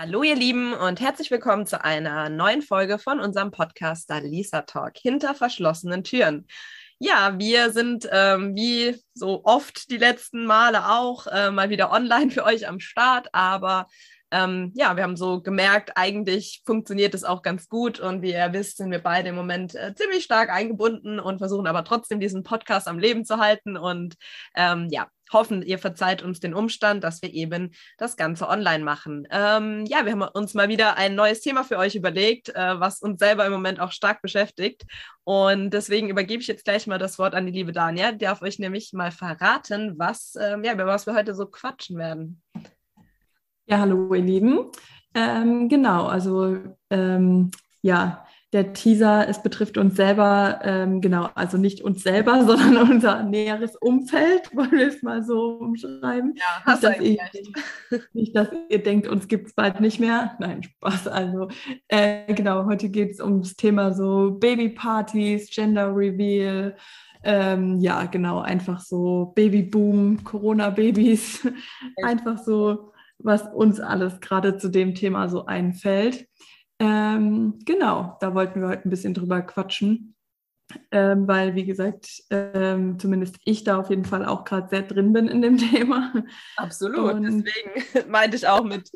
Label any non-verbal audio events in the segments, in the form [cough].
Hallo ihr Lieben und herzlich willkommen zu einer neuen Folge von unserem Podcast Lisa Talk hinter verschlossenen Türen. Ja, wir sind ähm, wie so oft die letzten Male auch äh, mal wieder online für euch am Start, aber ähm, ja, wir haben so gemerkt, eigentlich funktioniert es auch ganz gut und wie ihr wisst, sind wir beide im Moment äh, ziemlich stark eingebunden und versuchen aber trotzdem diesen Podcast am Leben zu halten und ähm, ja, hoffen, ihr verzeiht uns den Umstand, dass wir eben das Ganze online machen. Ähm, ja, wir haben uns mal wieder ein neues Thema für euch überlegt, äh, was uns selber im Moment auch stark beschäftigt. Und deswegen übergebe ich jetzt gleich mal das Wort an die liebe Dania. Die darf euch nämlich mal verraten, was, ähm, ja, über was wir heute so quatschen werden. Ja, hallo ihr Lieben. Ähm, genau, also ähm, ja, der Teaser, es betrifft uns selber, ähm, genau, also nicht uns selber, [laughs] sondern unser näheres Umfeld, [laughs] wollen wir es mal so umschreiben. Ja, hast nicht, dass ihr, [laughs] nicht, dass ihr denkt, uns gibt es bald nicht mehr. Nein, Spaß. Also äh, genau, heute geht es ums Thema so Babypartys, Gender Reveal, ähm, ja, genau, einfach so Babyboom, Corona-Babys, einfach so was uns alles gerade zu dem Thema so einfällt. Ähm, genau, da wollten wir heute ein bisschen drüber quatschen, ähm, weil, wie gesagt, ähm, zumindest ich da auf jeden Fall auch gerade sehr drin bin in dem [laughs] Thema. Absolut, Und deswegen [laughs] meinte ich auch mit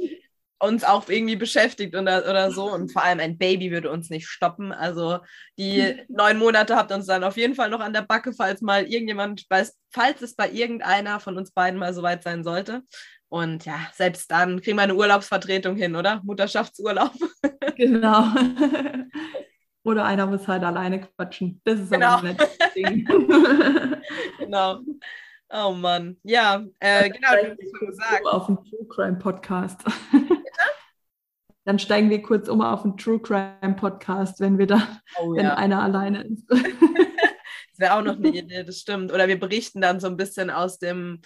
uns auch irgendwie beschäftigt oder, oder so. Und vor allem ein Baby würde uns nicht stoppen. Also die [laughs] neun Monate habt uns dann auf jeden Fall noch an der Backe, falls mal irgendjemand, falls es bei irgendeiner von uns beiden mal soweit sein sollte. Und ja, selbst dann kriegen wir eine Urlaubsvertretung hin, oder? Mutterschaftsurlaub. [laughs] Genau. [laughs] Oder einer muss halt alleine quatschen. Das ist genau. aber ein nettes [laughs] Ding. genau. Oh Mann. Ja, äh, genau, du hast schon gesagt. Auf den True Crime Podcast. Dann steigen wir kurz um auf den True Crime Podcast, wenn wir da, oh, wenn ja. einer alleine ist. das wäre auch noch eine Idee, das stimmt. Oder wir berichten dann so ein bisschen aus dem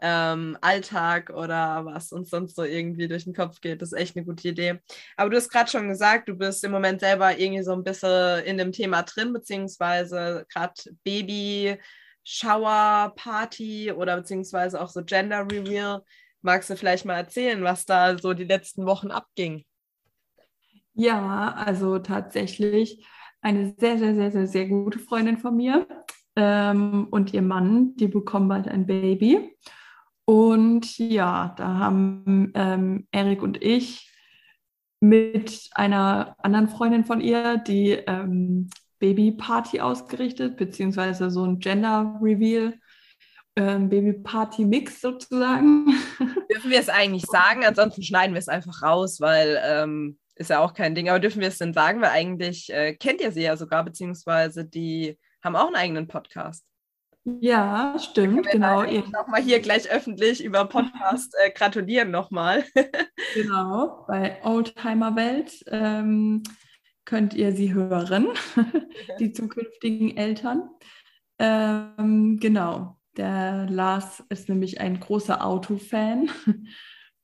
ähm, Alltag oder was uns sonst so irgendwie durch den Kopf geht. Das ist echt eine gute Idee. Aber du hast gerade schon gesagt, du bist im Moment selber irgendwie so ein bisschen in dem Thema drin, beziehungsweise gerade Baby, Shower, Party oder beziehungsweise auch so Gender Reveal. Magst du vielleicht mal erzählen, was da so die letzten Wochen abging? Ja, also tatsächlich eine sehr, sehr, sehr, sehr, sehr gute Freundin von mir ähm, und ihr Mann, die bekommen bald ein Baby. Und ja, da haben ähm, Erik und ich mit einer anderen Freundin von ihr die ähm, Babyparty ausgerichtet, beziehungsweise so ein Gender Reveal. Ähm, Baby-Party-Mix sozusagen. [laughs] Dürfen wir es eigentlich sagen? Ansonsten schneiden wir es einfach raus, weil ähm, ist ja auch kein Ding. Aber dürfen wir es denn sagen? Weil eigentlich äh, kennt ihr sie ja sogar, beziehungsweise die haben auch einen eigenen Podcast. Ja, stimmt, genau. Nochmal hier gleich öffentlich über Podcast äh, gratulieren nochmal. [laughs] genau, bei Oldtimer Welt ähm, könnt ihr sie hören, [laughs] die zukünftigen Eltern. Ähm, genau, der Lars ist nämlich ein großer Autofan.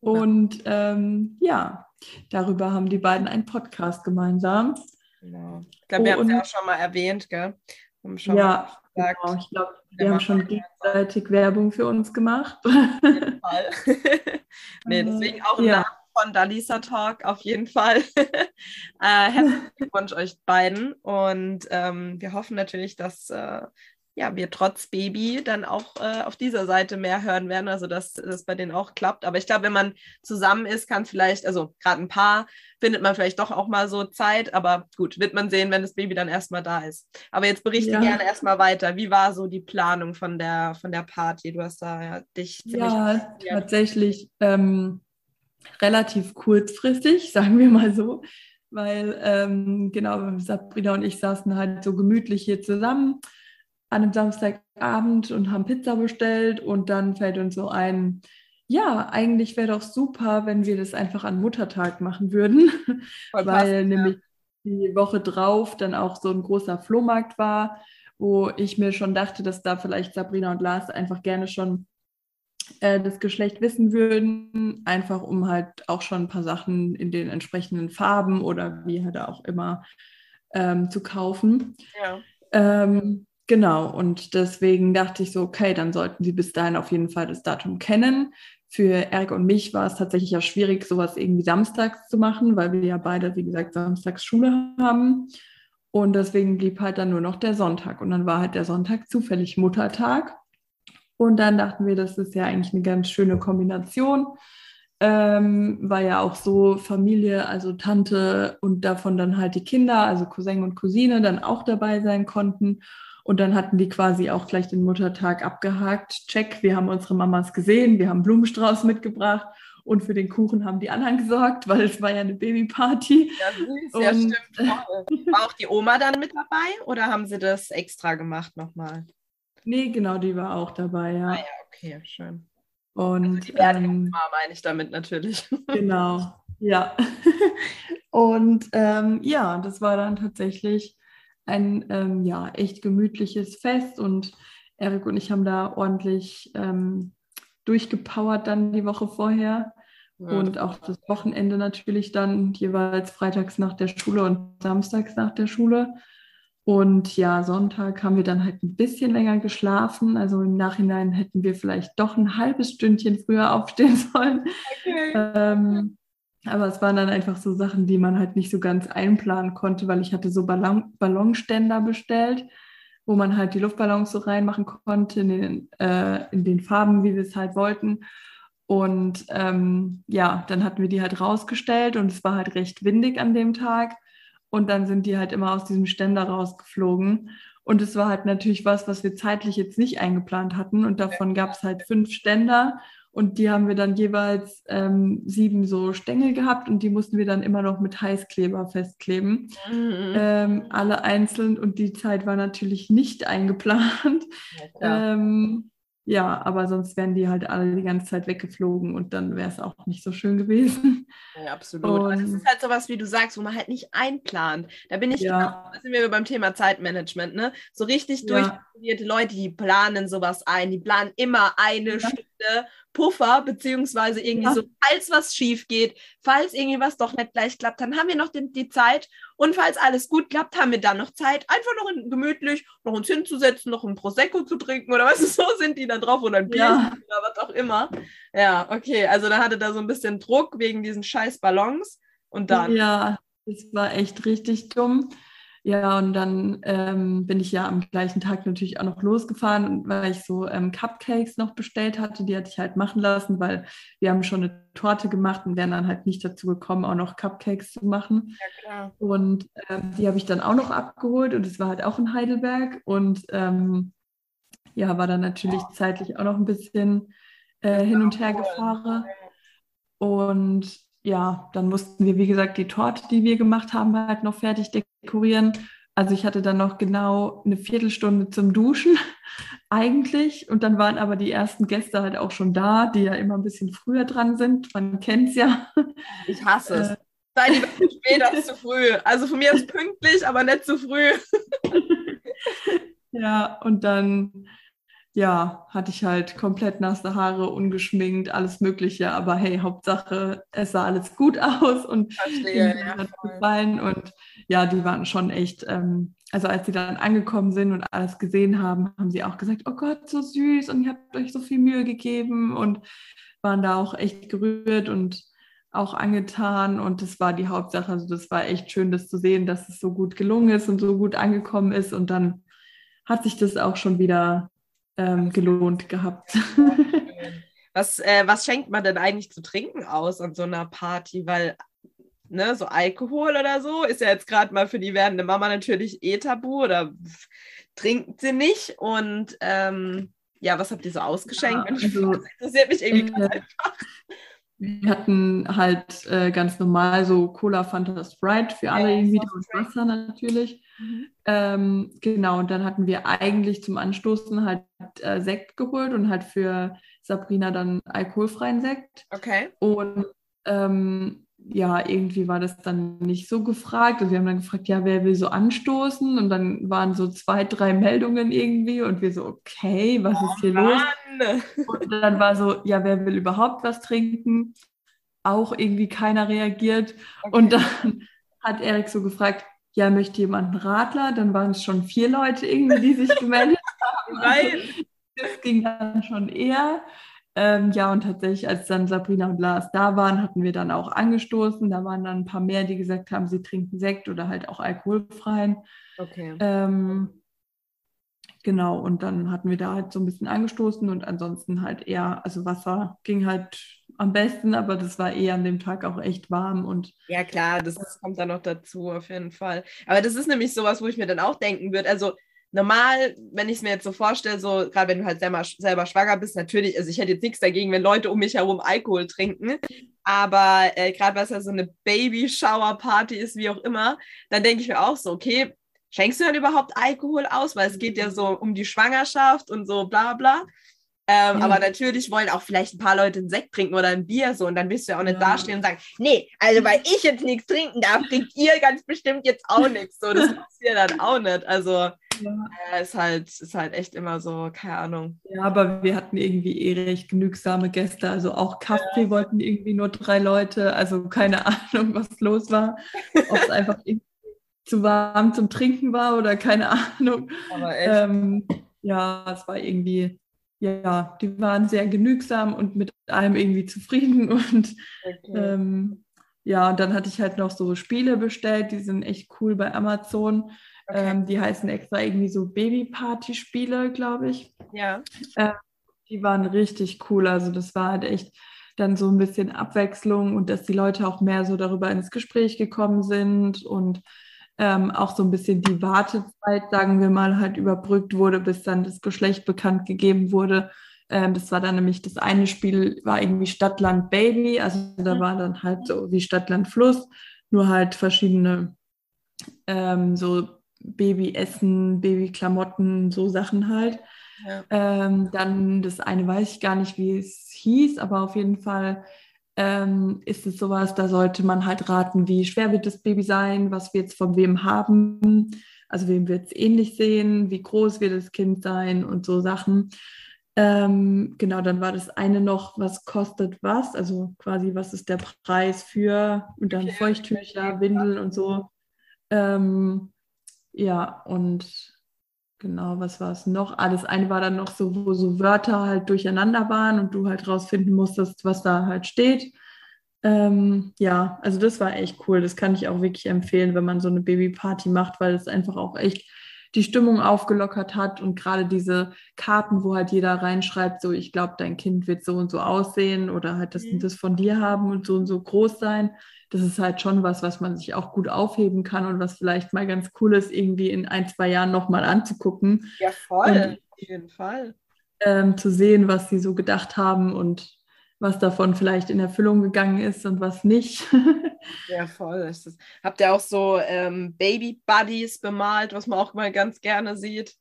Und ähm, ja, darüber haben die beiden einen Podcast gemeinsam. Genau. Ich glaube, wir haben es ja auch schon mal erwähnt, gell? ja, genau. Ich glaube, wir haben schon gegenseitig Werbung für uns gemacht. Auf jeden [laughs] Fall. [laughs] nee, deswegen auch ja. Namen von Dalisa Talk auf jeden Fall. [laughs] äh, herzlichen Glückwunsch euch beiden und ähm, wir hoffen natürlich, dass äh, ja, wir trotz Baby dann auch äh, auf dieser Seite mehr hören werden, also dass das bei denen auch klappt. Aber ich glaube, wenn man zusammen ist, kann vielleicht, also gerade ein Paar, findet man vielleicht doch auch mal so Zeit. Aber gut, wird man sehen, wenn das Baby dann erstmal da ist. Aber jetzt berichte ja. gerne erstmal weiter. Wie war so die Planung von der, von der Party? Du hast da ja, dich ziemlich. Ja, tatsächlich ähm, relativ kurzfristig, [laughs] sagen wir mal so. Weil, ähm, genau, Sabrina und ich saßen halt so gemütlich hier zusammen an einem Samstagabend und haben Pizza bestellt und dann fällt uns so ein, ja, eigentlich wäre doch super, wenn wir das einfach an Muttertag machen würden, [laughs] Voll weil passend, nämlich die Woche drauf dann auch so ein großer Flohmarkt war, wo ich mir schon dachte, dass da vielleicht Sabrina und Lars einfach gerne schon äh, das Geschlecht wissen würden, einfach um halt auch schon ein paar Sachen in den entsprechenden Farben oder wie halt auch immer ähm, zu kaufen. Ja. Ähm, Genau, und deswegen dachte ich so, okay, dann sollten Sie bis dahin auf jeden Fall das Datum kennen. für Erik und mich war es tatsächlich ja schwierig, sowas irgendwie samstags zu machen, weil wir ja beide, wie gesagt, samstags Schule haben. Und deswegen blieb halt dann nur noch der Sonntag. Und dann war halt der Sonntag zufällig Muttertag. Und dann dachten wir, das ist ja eigentlich eine ganz schöne Kombination. Ähm, war ja auch so Familie, also Tante und davon dann halt die Kinder, also Cousin und Cousine, dann auch dabei sein konnten. Und dann hatten die quasi auch gleich den Muttertag abgehakt. Check, wir haben unsere Mamas gesehen, wir haben Blumenstrauß mitgebracht und für den Kuchen haben die anderen gesorgt, weil es war ja eine Babyparty. Ja, süß, und, ja, stimmt. [laughs] War auch die Oma dann mit dabei oder haben sie das extra gemacht nochmal? Nee, genau, die war auch dabei, ja. Ah ja, okay, schön. Und also die ähm, meine ich damit natürlich. [laughs] Genau, ja. [laughs] und ähm, ja, das war dann tatsächlich ein ähm, ja, echt gemütliches Fest und Erik und ich haben da ordentlich ähm, durchgepowert dann die Woche vorher. Ja. Und auch das Wochenende natürlich dann jeweils freitags nach der Schule und samstags nach der Schule. Und ja, Sonntag haben wir dann halt ein bisschen länger geschlafen. Also im Nachhinein hätten wir vielleicht doch ein halbes Stündchen früher aufstehen [laughs] sollen. Okay. Ähm, aber es waren dann einfach so Sachen, die man halt nicht so ganz einplanen konnte, weil ich hatte so Ballon Ballonständer bestellt, wo man halt die Luftballons so reinmachen konnte in den, äh, in den Farben, wie wir es halt wollten. Und ähm, ja, dann hatten wir die halt rausgestellt und es war halt recht windig an dem Tag. Und dann sind die halt immer aus diesem Ständer rausgeflogen. Und es war halt natürlich was, was wir zeitlich jetzt nicht eingeplant hatten. Und davon gab es halt fünf Ständer. Und die haben wir dann jeweils ähm, sieben so Stängel gehabt und die mussten wir dann immer noch mit Heißkleber festkleben. Mhm. Ähm, alle einzeln und die Zeit war natürlich nicht eingeplant. Ja, ähm, ja, aber sonst wären die halt alle die ganze Zeit weggeflogen und dann wäre es auch nicht so schön gewesen. Ja, absolut. Und das ist halt sowas, wie du sagst, wo man halt nicht einplant. Da bin ich ja. genau, da sind wir beim Thema Zeitmanagement, ne? So richtig ja. Durchstudierte Leute, die planen sowas ein, die planen immer eine ja. Stunde Puffer, beziehungsweise irgendwie ja. so, falls was schief geht, falls irgendwie was doch nicht gleich klappt, dann haben wir noch die, die, Zeit. Und falls alles gut klappt, haben wir dann noch Zeit, einfach noch in, gemütlich noch uns hinzusetzen, noch ein Prosecco zu trinken oder was [laughs] so sind die dann drauf oder ein Bier ja. oder was auch immer. Ja, okay, also da hatte da so ein bisschen Druck wegen diesen scheiß Ballons und dann. Ja, das war echt richtig dumm. Ja, und dann ähm, bin ich ja am gleichen Tag natürlich auch noch losgefahren, weil ich so ähm, Cupcakes noch bestellt hatte. Die hatte ich halt machen lassen, weil wir haben schon eine Torte gemacht und wären dann halt nicht dazu gekommen, auch noch Cupcakes zu machen. Ja. Und ähm, die habe ich dann auch noch abgeholt und es war halt auch in Heidelberg. Und ähm, ja, war dann natürlich oh. zeitlich auch noch ein bisschen äh, hin und her gefahren. Und ja, dann mussten wir, wie gesagt, die Torte, die wir gemacht haben, halt noch fertig dekorieren. Also ich hatte dann noch genau eine Viertelstunde zum Duschen [laughs] eigentlich. Und dann waren aber die ersten Gäste halt auch schon da, die ja immer ein bisschen früher dran sind. Man kennt es ja. Ich hasse es. Äh, Sei lieber zu [laughs] spät als zu früh. Also von mir ist pünktlich, aber nicht zu früh. [laughs] ja, und dann ja, hatte ich halt komplett nasse Haare, ungeschminkt, alles Mögliche. Aber hey, Hauptsache, es sah alles gut [laughs] aus und Verstehe, ja, hat gefallen. Und ja, die waren schon echt, ähm, also als sie dann angekommen sind und alles gesehen haben, haben sie auch gesagt, oh Gott, so süß und ihr habt euch so viel Mühe gegeben und waren da auch echt gerührt und auch angetan. Und das war die Hauptsache. Also das war echt schön, das zu sehen, dass es so gut gelungen ist und so gut angekommen ist. Und dann hat sich das auch schon wieder ähm, gelohnt gehabt. [laughs] Was, äh, was schenkt man denn eigentlich zu trinken aus an so einer Party? Weil, ne, so Alkohol oder so ist ja jetzt gerade mal für die werdende Mama natürlich eh tabu oder trinkt sie nicht. Und ähm, ja, was habt ihr so ausgeschenkt? Ja, also, [laughs] das interessiert mich irgendwie äh, einfach. Wir hatten halt äh, ganz normal so Cola, Fanta, Sprite für alle ja, irgendwie und Wasser natürlich. Mhm. Ähm, genau, und dann hatten wir eigentlich zum Anstoßen halt äh, Sekt geholt und halt für Sabrina dann alkoholfreien Sekt. Okay. Und ähm, ja, irgendwie war das dann nicht so gefragt. Also wir haben dann gefragt, ja, wer will so anstoßen? Und dann waren so zwei, drei Meldungen irgendwie und wir so, okay, was oh, ist hier Mann. los? Und dann war so, ja, wer will überhaupt was trinken? Auch irgendwie keiner reagiert. Okay. Und dann hat Erik so gefragt, ja, möchte jemand einen Radler? Dann waren es schon vier Leute irgendwie, die sich gemeldet [laughs] haben. Nein. Das ging dann schon eher. Ähm, ja, und tatsächlich, als dann Sabrina und Lars da waren, hatten wir dann auch angestoßen. Da waren dann ein paar mehr, die gesagt haben, sie trinken Sekt oder halt auch alkoholfreien. Okay. Ähm, genau, und dann hatten wir da halt so ein bisschen angestoßen und ansonsten halt eher, also Wasser ging halt am besten, aber das war eh an dem Tag auch echt warm und. Ja, klar, das, kommt dann noch dazu, auf jeden Fall. Aber das ist nämlich sowas, wo ich mir dann auch denken würde. Also, normal, wenn ich es mir jetzt so vorstelle, so gerade wenn du halt selber, selber schwanger bist, natürlich, also ich hätte jetzt nichts dagegen, wenn Leute um mich herum Alkohol trinken, aber äh, gerade was ja so eine Baby-Shower-Party ist, wie auch immer, dann denke ich mir auch so, okay, schenkst du dann überhaupt Alkohol aus, weil es geht ja so um die Schwangerschaft und so bla bla. Ähm, ja. Aber natürlich wollen auch vielleicht ein paar Leute einen Sekt trinken oder ein Bier so und dann wirst du ja auch nicht ja. dastehen und sagen, nee, also weil ich jetzt nichts trinken darf, trinkt ihr ganz bestimmt jetzt auch nichts. So, das [laughs] passiert dann auch nicht. Also ja. äh, ist halt, ist halt echt immer so, keine Ahnung. Ja, aber wir hatten irgendwie eh recht genügsame Gäste. Also auch Kaffee wollten irgendwie nur drei Leute. Also keine [laughs] Ahnung, was los war. Ob es [laughs] einfach zu warm zum Trinken war oder keine Ahnung. Aber echt. Ähm, ja, es war irgendwie ja, die waren sehr genügsam und mit allem irgendwie zufrieden. [laughs] Und okay. ähm, ja, und dann hatte ich halt noch so Spiele bestellt, die sind echt cool bei Amazon. Okay. Ähm, die heißen extra irgendwie so Baby-Party-Spiele, glaube ich. Ja. Äh, die waren richtig cool. Also das war halt echt dann so ein bisschen Abwechslung und dass die Leute auch mehr so darüber ins Gespräch gekommen sind und ähm, auch so ein bisschen die Wartezeit, sagen wir mal, halt überbrückt wurde, bis dann das Geschlecht bekannt gegeben wurde. Ähm, das war dann nämlich das eine Spiel, war irgendwie Stadtland Baby, also da mhm. war dann halt so wie Stadtland Fluss, nur halt verschiedene ähm, so Babyessen, Babyklamotten, so Sachen halt. Ja. Ähm, dann das eine weiß ich gar nicht, wie es hieß, aber auf jeden Fall ähm, ist es sowas, da sollte man halt raten, wie schwer wird das Baby sein, was wir jetzt von wem haben, also wem wird es ähnlich sehen, wie groß wird das Kind sein und so Sachen. Ähm, genau, dann war das eine noch, was kostet was, also quasi, was ist der Preis für und dann Feuchttücher, Windeln und so. Ähm, ja, und Genau, was war es noch? Ah, das eine war dann noch so, wo so Wörter halt durcheinander waren und du halt rausfinden musstest, was da halt steht. Ähm, ja, also das war echt cool. Das kann ich auch wirklich empfehlen, wenn man so eine Babyparty macht, weil es einfach auch echt die Stimmung aufgelockert hat und gerade diese Karten, wo halt jeder reinschreibt, so ich glaube, dein Kind wird so und so aussehen oder halt das und mhm. das von dir haben und so und so groß sein das ist halt schon was, was man sich auch gut aufheben kann und was vielleicht mal ganz cool ist, irgendwie in ein, zwei Jahren nochmal anzugucken. Ja, voll, und, auf jeden Fall. Ähm, zu sehen, was sie so gedacht haben und was davon vielleicht in Erfüllung gegangen ist und was nicht. [laughs] ja, voll. Habt ihr auch so ähm, Baby-Buddies bemalt, was man auch mal ganz gerne sieht?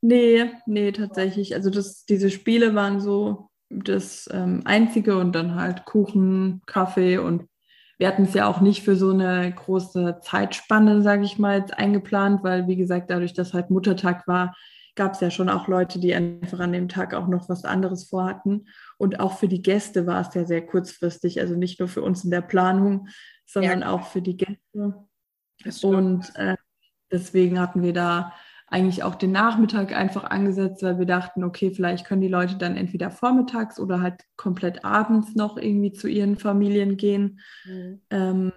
Nee, nee, tatsächlich. Also das, diese Spiele waren so das ähm, Einzige und dann halt Kuchen, Kaffee und wir hatten es ja auch nicht für so eine große Zeitspanne, sage ich mal, jetzt eingeplant, weil, wie gesagt, dadurch, dass halt Muttertag war, gab es ja schon auch Leute, die einfach an dem Tag auch noch was anderes vorhatten. Und auch für die Gäste war es ja sehr kurzfristig, also nicht nur für uns in der Planung, sondern ja. auch für die Gäste. Und äh, deswegen hatten wir da eigentlich auch den Nachmittag einfach angesetzt, weil wir dachten, okay, vielleicht können die Leute dann entweder vormittags oder halt komplett abends noch irgendwie zu ihren Familien gehen. Mhm. Ähm,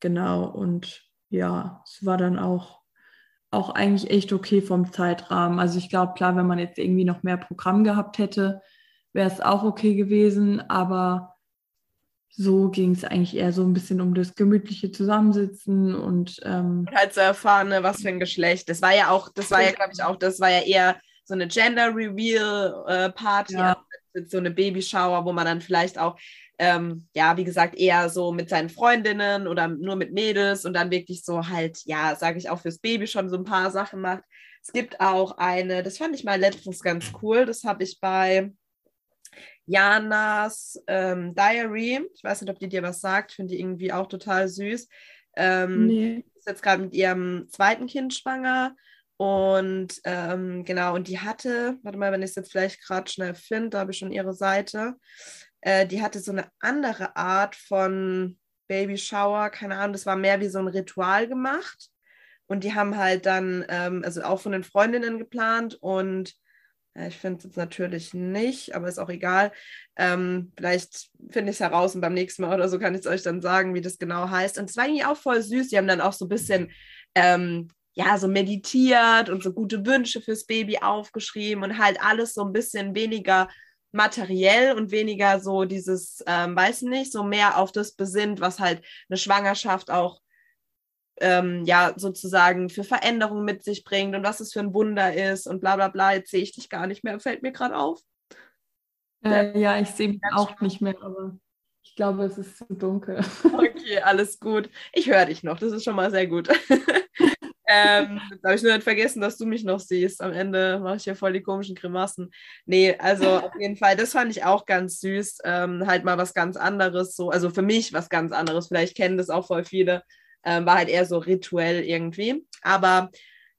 genau, und ja, es war dann auch, auch eigentlich echt okay vom Zeitrahmen. Also ich glaube, klar, wenn man jetzt irgendwie noch mehr Programm gehabt hätte, wäre es auch okay gewesen, aber so ging es eigentlich eher so ein bisschen um das gemütliche Zusammensitzen und, ähm, und halt zu erfahren, ne, was für ein Geschlecht. Das war ja auch, das war ja, glaube ich, auch, das war ja eher so eine Gender Reveal äh, Party, ja. also so eine Babyshower, wo man dann vielleicht auch, ähm, ja, wie gesagt, eher so mit seinen Freundinnen oder nur mit Mädels und dann wirklich so halt, ja, sage ich auch fürs Baby schon so ein paar Sachen macht. Es gibt auch eine, das fand ich mal letztens ganz cool, das habe ich bei Janas ähm, Diary. Ich weiß nicht, ob die dir was sagt. Ich finde die irgendwie auch total süß. Ähm, nee. Ist jetzt gerade mit ihrem zweiten Kind schwanger. Und ähm, genau, und die hatte, warte mal, wenn ich es jetzt vielleicht gerade schnell finde, da habe ich schon ihre Seite. Äh, die hatte so eine andere Art von Baby Shower, keine Ahnung, das war mehr wie so ein Ritual gemacht. Und die haben halt dann, ähm, also auch von den Freundinnen geplant und Ja, ich finde es natürlich nicht, aber ist auch egal. Ähm, vielleicht finde ich es heraus und beim nächsten Mal oder so kann ich es euch dann sagen, wie das genau heißt. Und es war eigentlich auch voll süß. Die haben dann auch so ein bisschen, ähm, ja, so meditiert und so gute Wünsche fürs Baby aufgeschrieben und halt alles so ein bisschen weniger materiell und weniger so dieses, ähm, weiß nicht, so mehr auf das besinnt, was halt eine Schwangerschaft auch ähm, ja sozusagen für Veränderungen mit sich bringt und was es für ein Wunder ist und bla bla bla. Jetzt sehe ich dich gar nicht mehr, fällt mir gerade auf. Äh, ja, ich sehe mich auch nicht mehr, aber ich glaube, es ist zu dunkel. [laughs] Okay, alles gut. Ich höre dich noch, das ist schon mal sehr gut. [laughs] ähm, habe ich nur nicht vergessen, dass du mich noch siehst. Am Ende mache ich hier voll die komischen Grimassen. Nee, also [laughs] auf jeden Fall, das fand ich auch ganz süß. Ähm, halt mal was ganz anderes, so, also für mich was ganz anderes. Vielleicht kennen das auch voll viele. Ähm, war halt eher so rituell irgendwie. Aber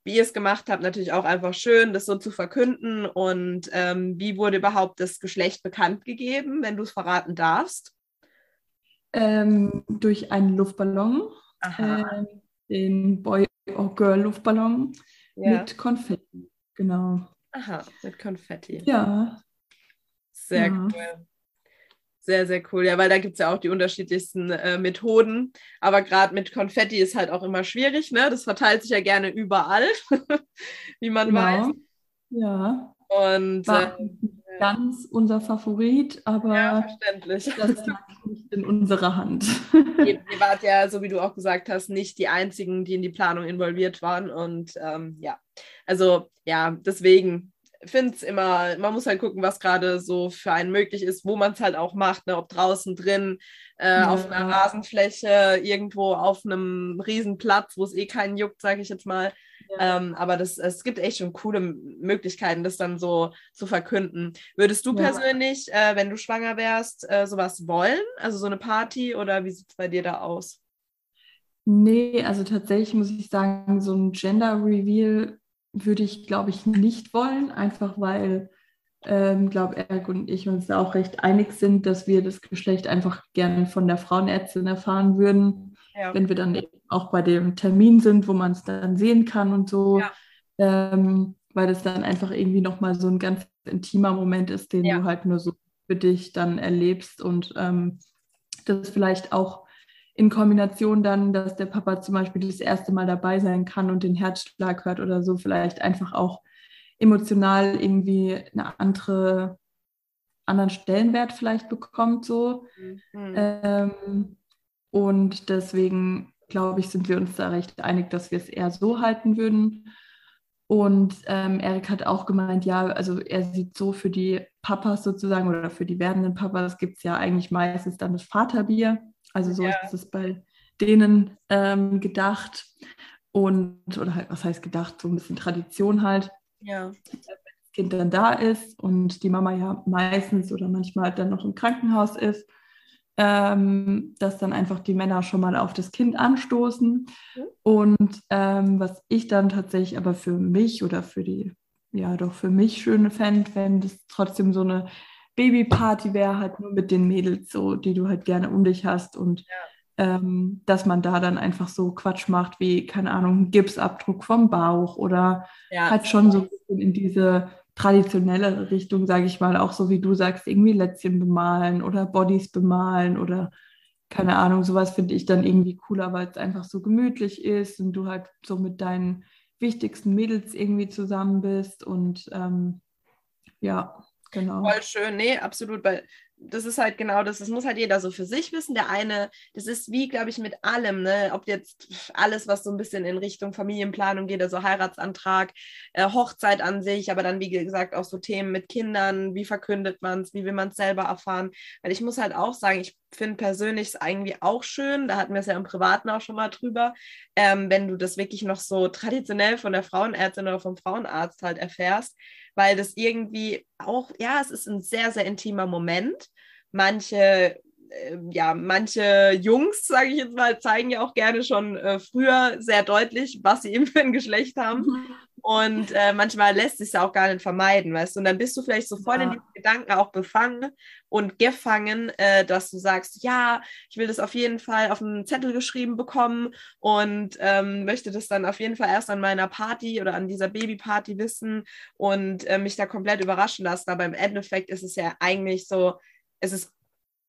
wie ihr es gemacht habt, natürlich auch einfach schön, das so zu verkünden. Und ähm, wie wurde überhaupt das Geschlecht bekannt gegeben, wenn du es verraten darfst? Ähm, durch einen Luftballon, äh, den Boy or Girl Luftballon ja. mit Konfetti. Genau. Aha, mit Konfetti. Ja. Sehr ja. cool. Sehr, sehr cool. Ja, weil da gibt es ja auch die unterschiedlichsten äh, Methoden. Aber gerade mit Konfetti ist halt auch immer schwierig, ne? Das verteilt sich ja gerne überall, [laughs] wie man genau. weiß. Ja. Und War äh, ganz unser Favorit, aber ja, verständlich. das lag nicht in unserer Hand. ihr, ihr, wart ja, so wie du auch gesagt hast, nicht die einzigen, die in die Planung involviert waren. Und ähm, ja, also ja, deswegen finde es immer, man muss halt gucken, was gerade so für einen möglich ist, wo man es halt auch macht, ne? ob draußen drin, äh, ja. auf einer Rasenfläche, irgendwo auf einem Riesenplatz, wo es eh keinen juckt, sage ich jetzt mal. Ja. Ähm, aber das, es gibt echt schon coole Möglichkeiten, das dann so zu verkünden. Würdest du ja. persönlich, äh, wenn du schwanger wärst, äh, sowas wollen? Also so eine Party oder wie sieht es bei dir da aus? Nee, also tatsächlich muss ich sagen, so ein Gender Reveal würde ich, glaube ich, nicht wollen, einfach weil, ähm, glaube Eric und ich uns da auch recht einig sind, dass wir das Geschlecht einfach gerne von der Frauenärztin erfahren würden, ja. wenn wir dann auch bei dem Termin sind, wo man es dann sehen kann und so, ja. ähm, weil das dann einfach irgendwie nochmal so ein ganz intimer Moment ist, den ja. du halt nur so für dich dann erlebst und ähm, das vielleicht auch in Kombination dann, dass der Papa zum Beispiel das erste Mal dabei sein kann und den Herzschlag hört oder so, vielleicht einfach auch emotional irgendwie eine andere, anderen Stellenwert vielleicht bekommt so. Mhm. Ähm, und deswegen glaube ich, sind wir uns da recht einig, dass wir es eher so halten würden. Und ähm, Erik hat auch gemeint, ja, also er sieht so für die Papas sozusagen oder für die werdenden Papas gibt es ja eigentlich meistens dann das Vaterbier. Also so ja. ist es bei denen ähm, gedacht. Und, oder halt, was heißt gedacht, so ein bisschen Tradition halt. Ja. Wenn das Kind dann da ist und die Mama ja meistens oder manchmal dann noch im Krankenhaus ist, ähm, dass dann einfach die Männer schon mal auf das Kind anstoßen. Mhm. Und ähm, was ich dann tatsächlich aber für mich oder für die, ja doch für mich schöne fände, wenn das trotzdem so eine Babyparty wäre halt nur mit den Mädels so, die du halt gerne um dich hast und ja. ähm, dass man da dann einfach so Quatsch macht wie, keine Ahnung, Gipsabdruck vom Bauch oder ja, halt schon so in diese traditionelle Richtung, sage ich mal, auch so wie du sagst, irgendwie Lätzchen bemalen oder Bodies bemalen oder keine Ahnung, sowas finde ich dann irgendwie cooler, weil es einfach so gemütlich ist und du halt so mit deinen wichtigsten Mädels irgendwie zusammen bist und ähm, ja, Genau. Voll schön, nee, absolut, weil das ist halt genau das, das muss halt jeder so für sich wissen. Der eine, das ist wie, glaube ich, mit allem, ne? ob jetzt alles, was so ein bisschen in Richtung Familienplanung geht, also Heiratsantrag, äh, Hochzeit an sich, aber dann, wie gesagt, auch so Themen mit Kindern, wie verkündet man es, wie will man es selber erfahren. Weil ich muss halt auch sagen, ich finde persönlich es irgendwie auch schön, da hatten wir es ja im Privaten auch schon mal drüber, ähm, wenn du das wirklich noch so traditionell von der Frauenärztin oder vom Frauenarzt halt erfährst, weil das irgendwie auch, ja, es ist ein sehr, sehr intimer Moment. Manche ja, manche Jungs, sage ich jetzt mal, zeigen ja auch gerne schon äh, früher sehr deutlich, was sie [laughs] eben für ein Geschlecht haben. Mhm. Und äh, manchmal lässt sich ja auch gar nicht vermeiden, weißt du? Und dann bist du vielleicht so voll ja. in diesen Gedanken auch befangen und gefangen, äh, dass du sagst, ja, ich will das auf jeden Fall auf einen Zettel geschrieben bekommen und ähm, möchte das dann auf jeden Fall erst an meiner Party oder an dieser Babyparty wissen und äh, mich da komplett überraschen lassen. Aber im Endeffekt ist es ja eigentlich so, es ist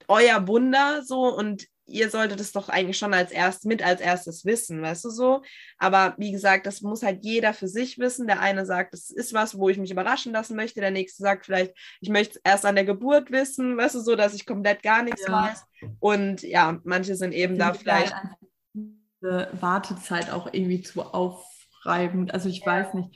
euer Wunder so und ihr solltet es doch eigentlich schon als erst mit als erstes wissen, weißt du so. Aber wie gesagt, das muss halt jeder für sich wissen. Der eine sagt, das ist was, wo ich mich überraschen lassen möchte. Der nächste sagt vielleicht, ich möchte es erst an der Geburt wissen, weißt du so, dass ich komplett gar nichts ja. weiß. Und ja, manche sind eben da vielleicht. Wartezeit auch irgendwie zu aufreibend. Also ich ja. weiß nicht.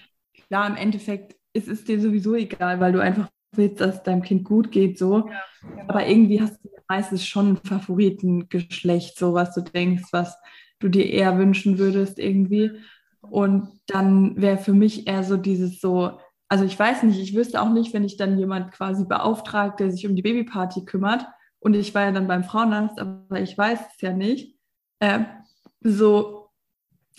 Klar, im Endeffekt ist es dir sowieso egal, weil du einfach willst, dass es deinem Kind gut geht, so. Ja, genau. Aber irgendwie hast du meistens schon ein Favoritengeschlecht, so was du denkst, was du dir eher wünschen würdest irgendwie. Und dann wäre für mich eher so dieses so, also ich weiß nicht, ich wüsste auch nicht, wenn ich dann jemand quasi beauftragt, der sich um die Babyparty kümmert. Und ich war ja dann beim Frauenarzt, aber ich weiß es ja nicht. Äh, so,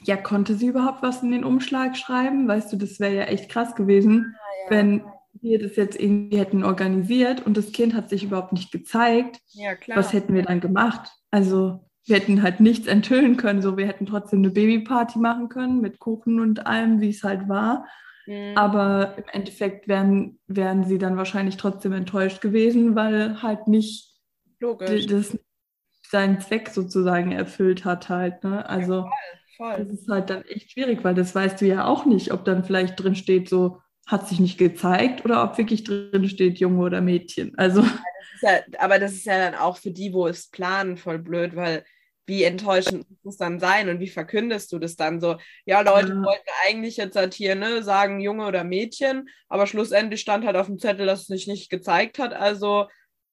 ja, konnte sie überhaupt was in den Umschlag schreiben? Weißt du, das wäre ja echt krass gewesen, ja, ja. wenn wir das jetzt irgendwie hätten organisiert und das Kind hat sich überhaupt nicht gezeigt, ja, was hätten wir dann gemacht? Also wir hätten halt nichts enthüllen können. So, wir hätten trotzdem eine Babyparty machen können mit Kuchen und allem, wie es halt war. Mhm. Aber im Endeffekt wären, wären sie dann wahrscheinlich trotzdem enttäuscht gewesen, weil halt nicht Logisch. das seinen Zweck sozusagen erfüllt hat halt. Ne? Also ja, voll, voll. das ist halt dann echt schwierig, weil das weißt du ja auch nicht, ob dann vielleicht drin steht so hat sich nicht gezeigt oder ob wirklich drin steht Junge oder Mädchen. Also. Ja, aber das ist ja dann auch für die, wo es planen, voll blöd, weil wie enttäuschend muss es dann sein und wie verkündest du das dann so? Ja, Leute ja. wollten eigentlich jetzt halt hier ne, sagen Junge oder Mädchen, aber schlussendlich stand halt auf dem Zettel, dass es sich nicht gezeigt hat. Also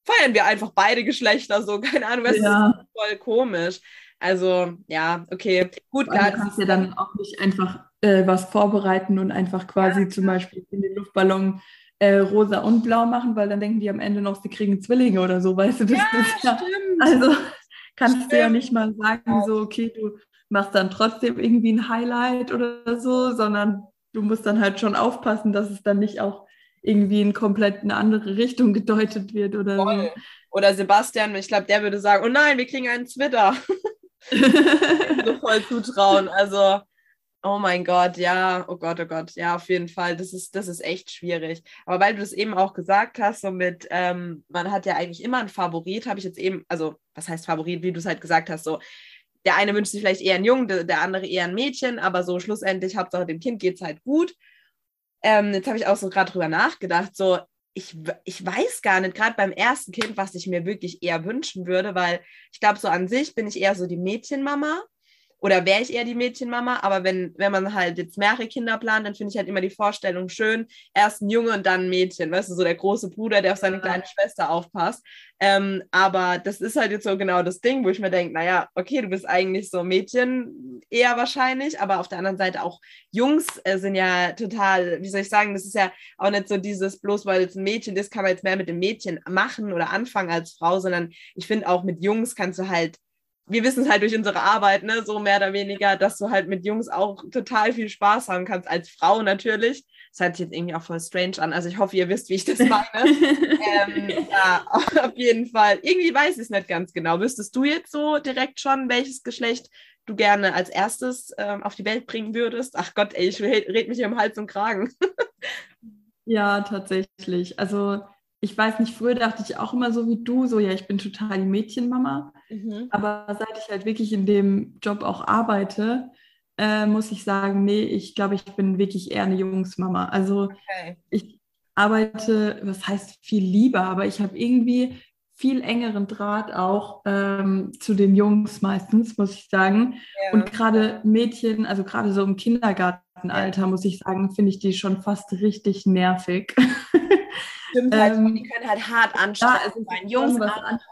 feiern wir einfach beide Geschlechter so, [laughs] keine Ahnung, das ja. ist voll komisch. Also ja, okay, gut. Klar, du kannst ja dann auch nicht einfach äh, was vorbereiten und einfach quasi ja. zum Beispiel in den Luftballon äh, rosa und blau machen, weil dann denken die am Ende noch, sie kriegen Zwillinge oder so, weißt du? Das ja, ist ja, stimmt. Also kannst stimmt. du ja nicht mal sagen, so, okay, du machst dann trotzdem irgendwie ein Highlight oder so, sondern du musst dann halt schon aufpassen, dass es dann nicht auch irgendwie in komplett eine andere Richtung gedeutet wird oder Voll. so. Oder Sebastian, ich glaube, der würde sagen, oh nein, wir kriegen einen Twitter. [laughs] [laughs] so voll zutrauen. Also, oh mein Gott, ja, oh Gott, oh Gott, ja, auf jeden Fall. Das ist, das ist echt schwierig. Aber weil du das eben auch gesagt hast, so mit, ähm, man hat ja eigentlich immer einen Favorit, habe ich jetzt eben, also, was heißt Favorit, wie du es halt gesagt hast, so, der eine wünscht sich vielleicht eher einen Jungen, der, der andere eher ein Mädchen, aber so schlussendlich, Hauptsache dem Kind geht es halt gut. Ähm, jetzt habe ich auch so gerade drüber nachgedacht, so, ich, ich weiß gar nicht, gerade beim ersten Kind, was ich mir wirklich eher wünschen würde, weil ich glaube, so an sich bin ich eher so die Mädchenmama oder wäre ich eher die Mädchenmama, aber wenn, wenn man halt jetzt mehrere Kinder plant, dann finde ich halt immer die Vorstellung schön, erst ein Junge und dann ein Mädchen, weißt du, so der große Bruder, der auf seine kleine Schwester aufpasst. Ähm, aber das ist halt jetzt so genau das Ding, wo ich mir denke, naja, okay, du bist eigentlich so Mädchen eher wahrscheinlich, aber auf der anderen Seite auch Jungs äh, sind ja total, wie soll ich sagen, das ist ja auch nicht so dieses, bloß weil es ein Mädchen ist, kann man jetzt mehr mit dem Mädchen machen oder anfangen als Frau, sondern ich finde auch mit Jungs kannst du halt wir wissen es halt durch unsere Arbeit, ne, so mehr oder weniger, dass du halt mit Jungs auch total viel Spaß haben kannst, als Frau natürlich. Das hört sich jetzt irgendwie auch voll strange an. Also ich hoffe, ihr wisst, wie ich das meine. [laughs] ähm, ja, auf jeden Fall. Irgendwie weiß ich es nicht ganz genau. Wüsstest du jetzt so direkt schon, welches Geschlecht du gerne als erstes ähm, auf die Welt bringen würdest? Ach Gott, ey, ich red mich hier im Hals und Kragen. [laughs] ja, tatsächlich. Also ich weiß nicht, früher dachte ich auch immer so wie du, so ja, ich bin total die Mädchenmama. Mhm. Aber seit ich halt wirklich in dem Job auch arbeite, äh, muss ich sagen, nee, ich glaube, ich bin wirklich eher eine Jungsmama. Also okay. ich arbeite, was heißt viel lieber, aber ich habe irgendwie viel engeren Draht auch ähm, zu den Jungs meistens, muss ich sagen. Ja. Und gerade Mädchen, also gerade so im Kindergartenalter, ja. muss ich sagen, finde ich die schon fast richtig nervig. Stimmt halt, [laughs] ähm, die können halt hart anstrengend ja. Jungs, was anderes.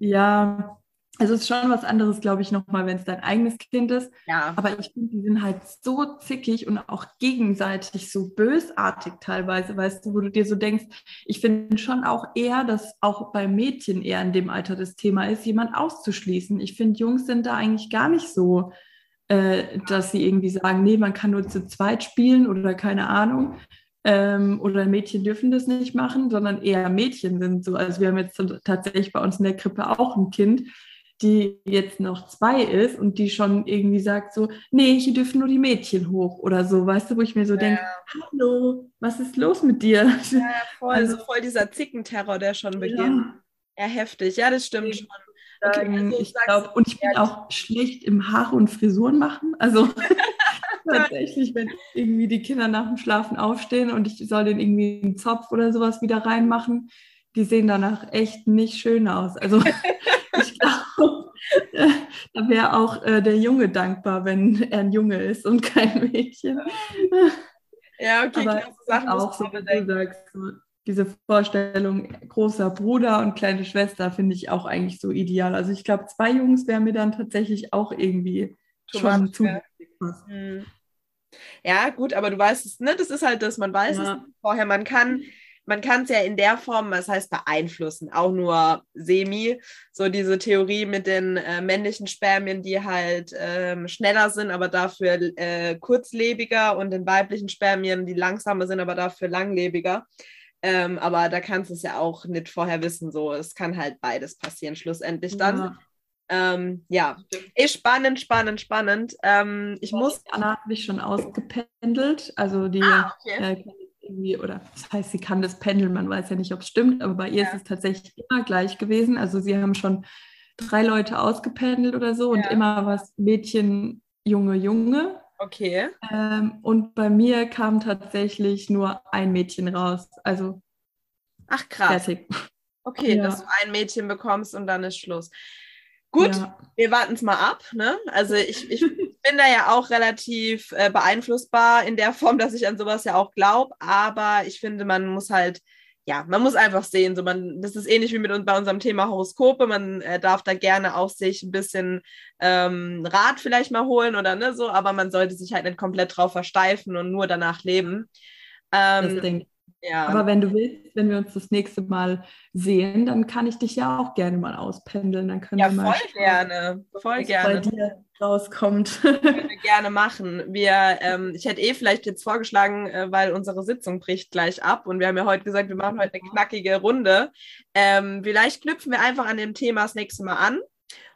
ja, also es ist schon was anderes, glaube ich, nochmal, wenn es dein eigenes Kind ist. Ja. Aber ich finde, die sind halt so zickig und auch gegenseitig so bösartig teilweise, weißt du, wo du dir so denkst, ich finde schon auch eher, dass auch bei Mädchen eher in dem Alter das Thema ist, jemand auszuschließen. Ich finde, Jungs sind da eigentlich gar nicht so, äh, dass sie irgendwie sagen, nee, man kann nur zu zweit spielen oder keine Ahnung. Ähm, oder Mädchen dürfen das nicht machen, sondern eher Mädchen sind so. Also wir haben jetzt tatsächlich bei uns in der Krippe auch ein Kind, die jetzt noch zwei ist und die schon irgendwie sagt so, nee, hier dürfen nur die Mädchen hoch oder so, weißt du, wo ich mir so ja. denke, hallo, was ist los mit dir? Ja, [laughs] voll, also, voll dieser Zickenterror, der schon beginnt. Ja, ja heftig, ja, das stimmt schon. Okay, also ich glaube, und ich bin auch schlecht im Haare und Frisuren machen. Also [laughs] [laughs] tatsächlich, wenn irgendwie die Kinder nach dem Schlafen aufstehen und ich soll den irgendwie einen Zopf oder sowas wieder reinmachen, die sehen danach echt nicht schön aus. Also da wäre auch äh, der Junge dankbar, wenn er ein Junge ist und kein Mädchen. Ja, okay, Aber Sachen auch so, wie du sagst, so, diese Vorstellung großer Bruder und kleine Schwester finde ich auch eigentlich so ideal. Also ich glaube, zwei Jungs wären mir dann tatsächlich auch irgendwie Too schon zu hm. Ja, gut, aber du weißt es, ne? Das ist halt das, man weiß ja. es vorher, man kann man kann es ja in der Form, das heißt beeinflussen, auch nur semi. So diese Theorie mit den äh, männlichen Spermien, die halt ähm, schneller sind, aber dafür äh, kurzlebiger und den weiblichen Spermien, die langsamer sind, aber dafür langlebiger. Ähm, aber da kannst du es ja auch nicht vorher wissen. So, es kann halt beides passieren, schlussendlich dann. Ja. Ähm, ja, ist spannend, spannend, spannend. Ähm, ich muss. Anna hat mich schon ausgependelt. Also die ah, okay. äh, irgendwie, oder das heißt, sie kann das pendeln, man weiß ja nicht, ob es stimmt, aber bei ihr ja. ist es tatsächlich immer gleich gewesen. Also sie haben schon drei Leute ausgependelt oder so ja. und immer was Mädchen, Junge, Junge. Okay. Ähm, und bei mir kam tatsächlich nur ein Mädchen raus. Also. Ach krass. Fertig. Okay, ja. dass du ein Mädchen bekommst und dann ist Schluss. Gut, ja. wir warten es mal ab. Ne? Also ich, ich bin da ja auch relativ äh, beeinflussbar in der Form, dass ich an sowas ja auch glaube. Aber ich finde, man muss halt, ja, man muss einfach sehen. So man, das ist ähnlich wie mit uns bei unserem Thema Horoskope. Man äh, darf da gerne auch sich ein bisschen ähm, Rat vielleicht mal holen oder ne so, aber man sollte sich halt nicht komplett drauf versteifen und nur danach leben. Ähm, ja. Aber wenn du willst, wenn wir uns das nächste Mal sehen, dann kann ich dich ja auch gerne mal auspendeln. Dann können ja, wir mal voll schauen, gerne, voll gerne. bei dir rauskommt. Können wir gerne machen. Wir, ähm, ich hätte eh vielleicht jetzt vorgeschlagen, äh, weil unsere Sitzung bricht gleich ab und wir haben ja heute gesagt, wir machen heute eine knackige Runde. Ähm, vielleicht knüpfen wir einfach an dem Thema das nächste Mal an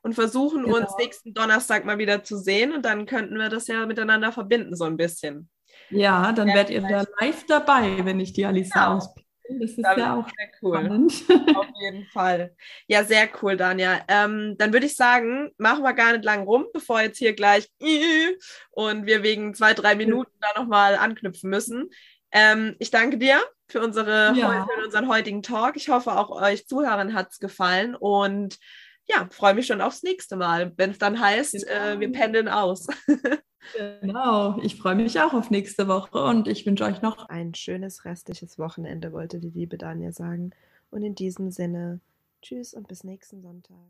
und versuchen genau. uns nächsten Donnerstag mal wieder zu sehen und dann könnten wir das ja miteinander verbinden so ein bisschen. Ja, dann ja, werdet ihr da live dabei, wenn ich die Alisa genau. auspacke. Das ist ja auch sehr cool. Spannend. Auf jeden Fall. Ja, sehr cool, Danja. Ähm, dann würde ich sagen, machen wir gar nicht lang rum, bevor jetzt hier gleich [laughs] und wir wegen zwei, drei Minuten da nochmal anknüpfen müssen. Ähm, ich danke dir für, unsere, ja. für unseren heutigen Talk. Ich hoffe, auch euch Zuhörern hat es gefallen und ja, freue mich schon aufs nächste Mal, wenn es dann heißt, äh, wir pendeln aus. [laughs] Genau, ich freue mich auch auf nächste Woche und ich wünsche euch noch ein schönes restliches Wochenende, wollte die liebe Danja sagen. Und in diesem Sinne, tschüss und bis nächsten Sonntag.